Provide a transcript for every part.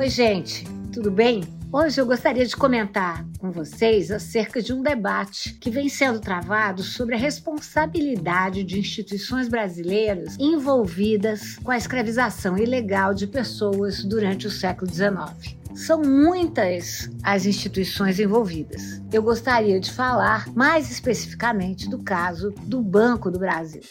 Oi, gente, tudo bem? Hoje eu gostaria de comentar com vocês acerca de um debate que vem sendo travado sobre a responsabilidade de instituições brasileiras envolvidas com a escravização ilegal de pessoas durante o século XIX. São muitas as instituições envolvidas. Eu gostaria de falar mais especificamente do caso do Banco do Brasil.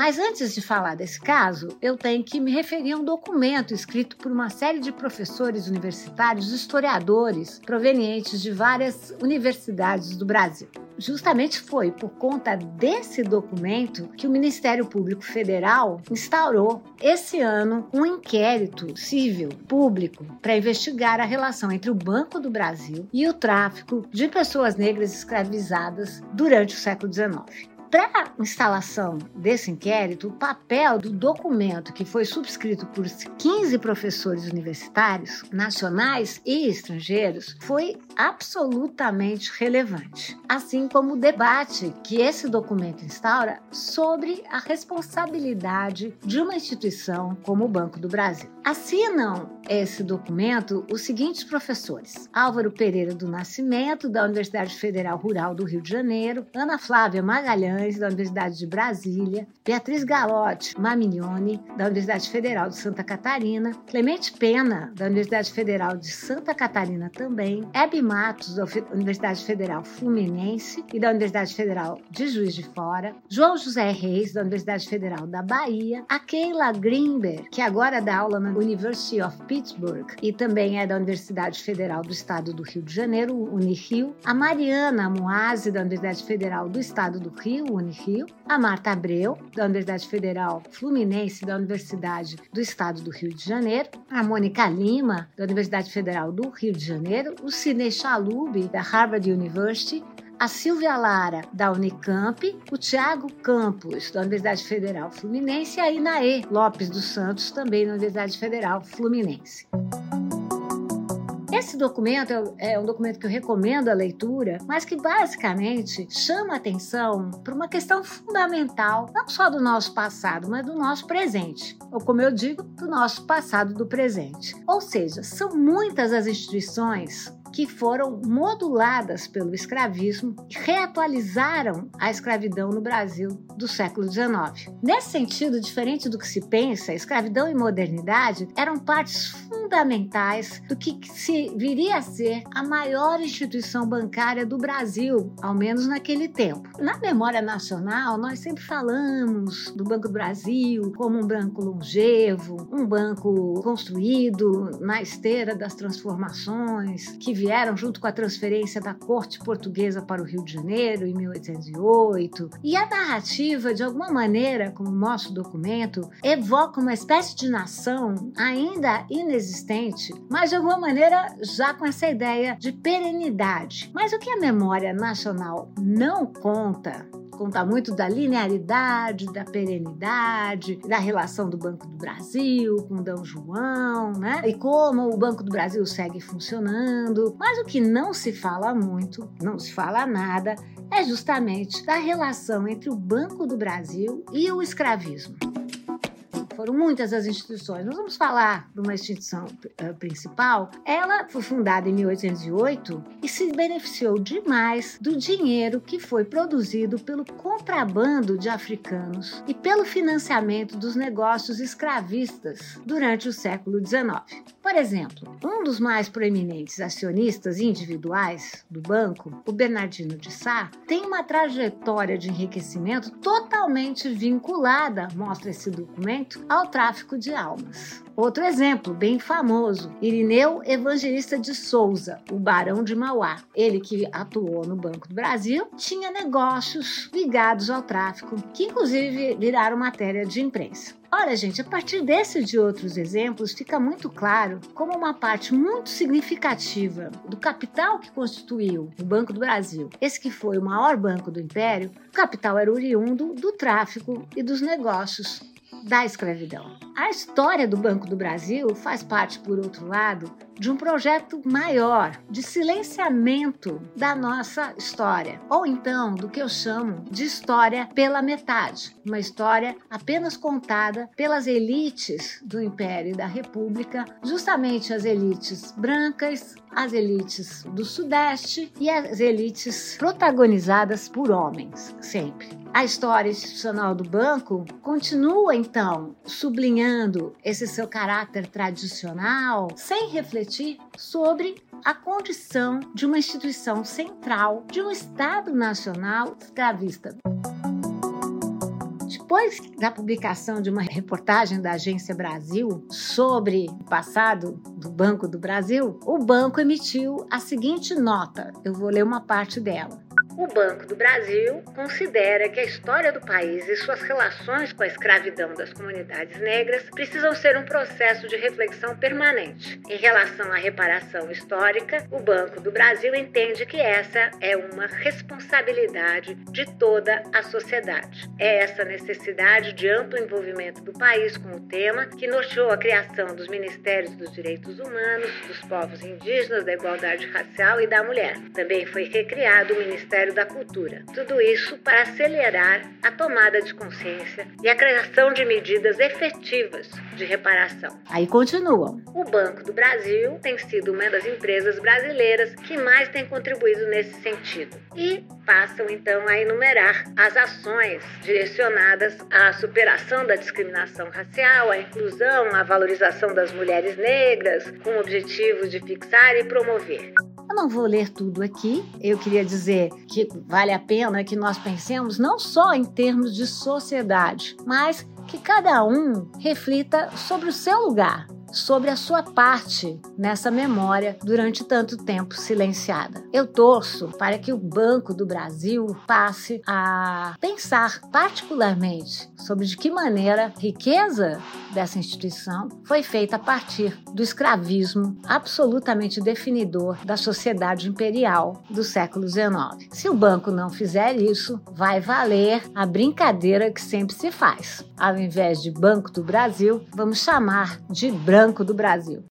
Mas antes de falar desse caso, eu tenho que me referir a um documento escrito por uma série de professores universitários, historiadores, provenientes de várias universidades do Brasil. Justamente foi por conta desse documento que o Ministério Público Federal instaurou esse ano um inquérito civil público para investigar a relação entre o Banco do Brasil e o tráfico de pessoas negras escravizadas durante o século XIX. Para instalação desse inquérito, o papel do documento que foi subscrito por 15 professores universitários, nacionais e estrangeiros, foi absolutamente relevante, assim como o debate que esse documento instaura sobre a responsabilidade de uma instituição como o Banco do Brasil. Assinam esse documento os seguintes professores: Álvaro Pereira do Nascimento, da Universidade Federal Rural do Rio de Janeiro, Ana Flávia Magalhães da Universidade de Brasília, Beatriz Galotti Mamignoni, da Universidade Federal de Santa Catarina, Clemente Pena, da Universidade Federal de Santa Catarina também, Hebe Matos, da Universidade Federal Fluminense e da Universidade Federal de Juiz de Fora, João José Reis, da Universidade Federal da Bahia, a Keila Greenberg, que agora dá aula na University of Pittsburgh e também é da Universidade Federal do Estado do Rio de Janeiro, Unirio, a Mariana Moazzi, da Universidade Federal do Estado do Rio, Unirio, a Marta Abreu, da Universidade Federal Fluminense da Universidade do Estado do Rio de Janeiro, a Mônica Lima, da Universidade Federal do Rio de Janeiro, o Cine Chalub, da Harvard University, a Silvia Lara, da Unicamp, o Tiago Campos, da Universidade Federal Fluminense, e a Inaê Lopes dos Santos, também da Universidade Federal Fluminense. Esse documento é, é um documento que eu recomendo a leitura, mas que basicamente chama atenção para uma questão fundamental, não só do nosso passado, mas do nosso presente. Ou, como eu digo, do nosso passado do presente. Ou seja, são muitas as instituições que foram moduladas pelo escravismo e reatualizaram a escravidão no Brasil do século XIX. Nesse sentido, diferente do que se pensa, escravidão e modernidade eram partes fundamentais do que se viria a ser a maior instituição bancária do Brasil, ao menos naquele tempo. Na memória nacional, nós sempre falamos do Banco do Brasil como um banco longevo, um banco construído na esteira das transformações que vieram junto com a transferência da corte portuguesa para o Rio de Janeiro em 1808. E a narrativa, de alguma maneira, como mostra o documento, evoca uma espécie de nação ainda inexistente, mas de alguma maneira já com essa ideia de perenidade. Mas o que a memória nacional não conta conta muito da linearidade, da perenidade, da relação do Banco do Brasil com o D. João, né? E como o Banco do Brasil segue funcionando. Mas o que não se fala muito, não se fala nada, é justamente da relação entre o Banco do Brasil e o escravismo foram muitas as instituições. Nós vamos falar de uma instituição uh, principal. Ela foi fundada em 1808 e se beneficiou demais do dinheiro que foi produzido pelo contrabando de africanos e pelo financiamento dos negócios escravistas durante o século XIX. Por exemplo, um dos mais proeminentes acionistas individuais do banco, o Bernardino de Sá, tem uma trajetória de enriquecimento totalmente vinculada, mostra esse documento, ao tráfico de almas. Outro exemplo, bem famoso, Irineu Evangelista de Souza, o Barão de Mauá. Ele que atuou no Banco do Brasil, tinha negócios ligados ao tráfico, que inclusive viraram matéria de imprensa. Olha, gente, a partir desse e de outros exemplos, fica muito claro como uma parte muito significativa do capital que constituiu o Banco do Brasil, esse que foi o maior banco do Império, o capital era oriundo do tráfico e dos negócios da escravidão. A história do Banco do Brasil faz parte, por outro lado, de um projeto maior de silenciamento da nossa história, ou então do que eu chamo de história pela metade, uma história apenas contada pelas elites do Império e da República, justamente as elites brancas, as elites do Sudeste e as elites protagonizadas por homens, sempre. A história institucional do banco continua, então, sublinhando esse seu caráter tradicional, sem refletir sobre a condição de uma instituição central de um Estado nacional escravista. Depois da publicação de uma reportagem da Agência Brasil sobre o passado do Banco do Brasil, o banco emitiu a seguinte nota. Eu vou ler uma parte dela. O Banco do Brasil considera que a história do país e suas relações com a escravidão das comunidades negras precisam ser um processo de reflexão permanente. Em relação à reparação histórica, o Banco do Brasil entende que essa é uma responsabilidade de toda a sociedade. É essa necessidade de amplo envolvimento do país com o tema que norteou a criação dos Ministérios dos Direitos Humanos, dos Povos Indígenas, da Igualdade Racial e da Mulher. Também foi recriado o Ministério Ministério da Cultura. Tudo isso para acelerar a tomada de consciência e a criação de medidas efetivas de reparação. Aí continuam. O Banco do Brasil tem sido uma das empresas brasileiras que mais tem contribuído nesse sentido. E passam então a enumerar as ações direcionadas à superação da discriminação racial, à inclusão, à valorização das mulheres negras, com o objetivo de fixar e promover eu não vou ler tudo aqui. Eu queria dizer que vale a pena que nós pensemos não só em termos de sociedade, mas que cada um reflita sobre o seu lugar, sobre a sua parte nessa memória durante tanto tempo silenciada. Eu torço para que o Banco do Brasil passe a pensar particularmente sobre de que maneira a riqueza dessa instituição foi feita a partir do escravismo absolutamente definidor da sociedade imperial do século XIX. Se o banco não fizer isso, vai valer a brincadeira que sempre se faz. Ao invés de Banco do Brasil, vamos chamar de Branco do Brasil.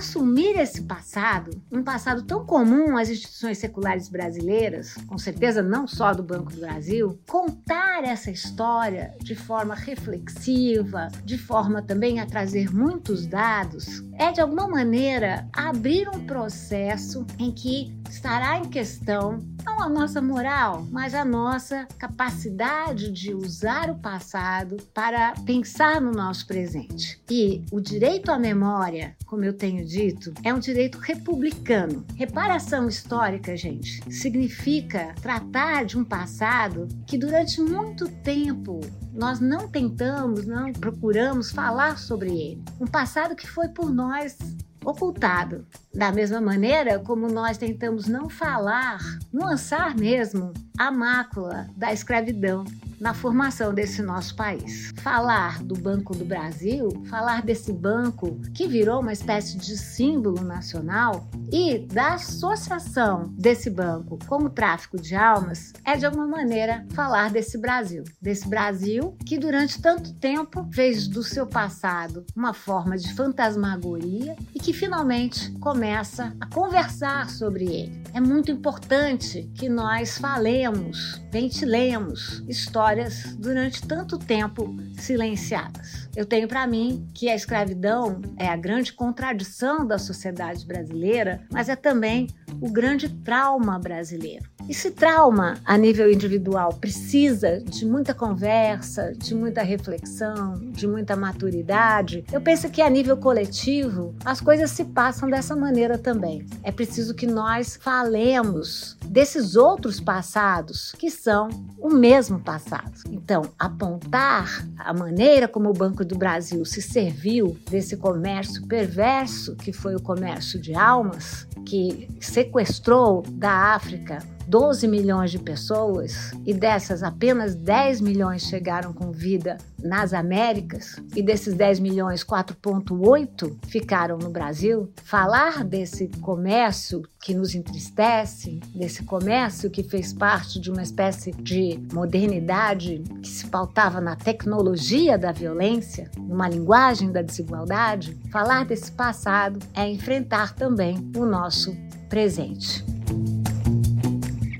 assumir esse passado, um passado tão comum às instituições seculares brasileiras, com certeza não só do Banco do Brasil, contar essa história de forma reflexiva, de forma também a trazer muitos dados, é de alguma maneira abrir um processo em que estará em questão não a nossa moral, mas a nossa capacidade de usar o passado para pensar no nosso presente. E o direito à memória, como eu tenho dito, é um direito republicano. Reparação histórica, gente, significa tratar de um passado que durante muito tempo nós não tentamos, não procuramos falar sobre ele. Um passado que foi por nós ocultado. Da mesma maneira como nós tentamos não falar, nuançar mesmo a mácula da escravidão na formação desse nosso país. Falar do Banco do Brasil, falar desse banco que virou uma espécie de símbolo nacional e da associação desse banco com o tráfico de almas, é de alguma maneira falar desse Brasil. Desse Brasil que durante tanto tempo fez do seu passado uma forma de fantasmagoria e que finalmente começa a conversar sobre ele. É muito importante que nós falemos, ventilemos histórias durante tanto tempo silenciadas. Eu tenho para mim que a escravidão é a grande contradição da sociedade brasileira, mas é também o grande trauma brasileiro. Esse trauma, a nível individual, precisa de muita conversa, de muita reflexão, de muita maturidade. Eu penso que a nível coletivo, as coisas se passam dessa maneira também. É preciso que nós falemos desses outros passados que são o mesmo passado. Então, apontar a maneira como o Banco do Brasil se serviu desse comércio perverso que foi o comércio de almas, que sequestrou da África 12 milhões de pessoas e dessas apenas 10 milhões chegaram com vida nas Américas e desses 10 milhões 4.8 ficaram no Brasil, falar desse comércio que nos entristece, desse comércio que fez parte de uma espécie de modernidade que se pautava na tecnologia da violência, numa linguagem da desigualdade, falar desse passado é enfrentar também o nosso presente.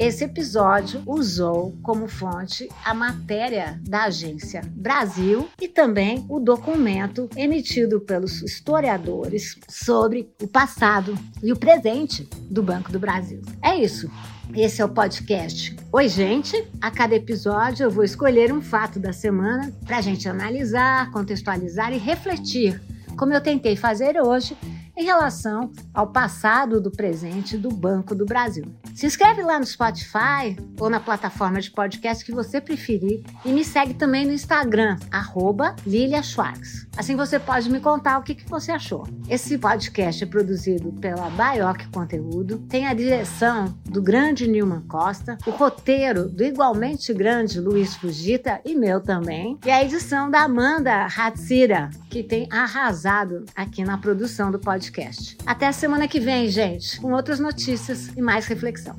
Esse episódio usou como fonte a matéria da agência Brasil e também o documento emitido pelos historiadores sobre o passado e o presente do Banco do Brasil. É isso. Esse é o podcast Oi, gente! A cada episódio eu vou escolher um fato da semana para a gente analisar, contextualizar e refletir, como eu tentei fazer hoje em relação ao passado do presente do Banco do Brasil. Se inscreve lá no Spotify ou na plataforma de podcast que você preferir e me segue também no Instagram, arroba Lilia Schwartz. Assim você pode me contar o que, que você achou. Esse podcast é produzido pela Baioc Conteúdo, tem a direção do grande Nilman Costa, o roteiro do igualmente grande Luiz Fugita e meu também, e a edição da Amanda Hatsira, que tem arrasado aqui na produção do podcast podcast. Até a semana que vem, gente, com outras notícias e mais reflexão.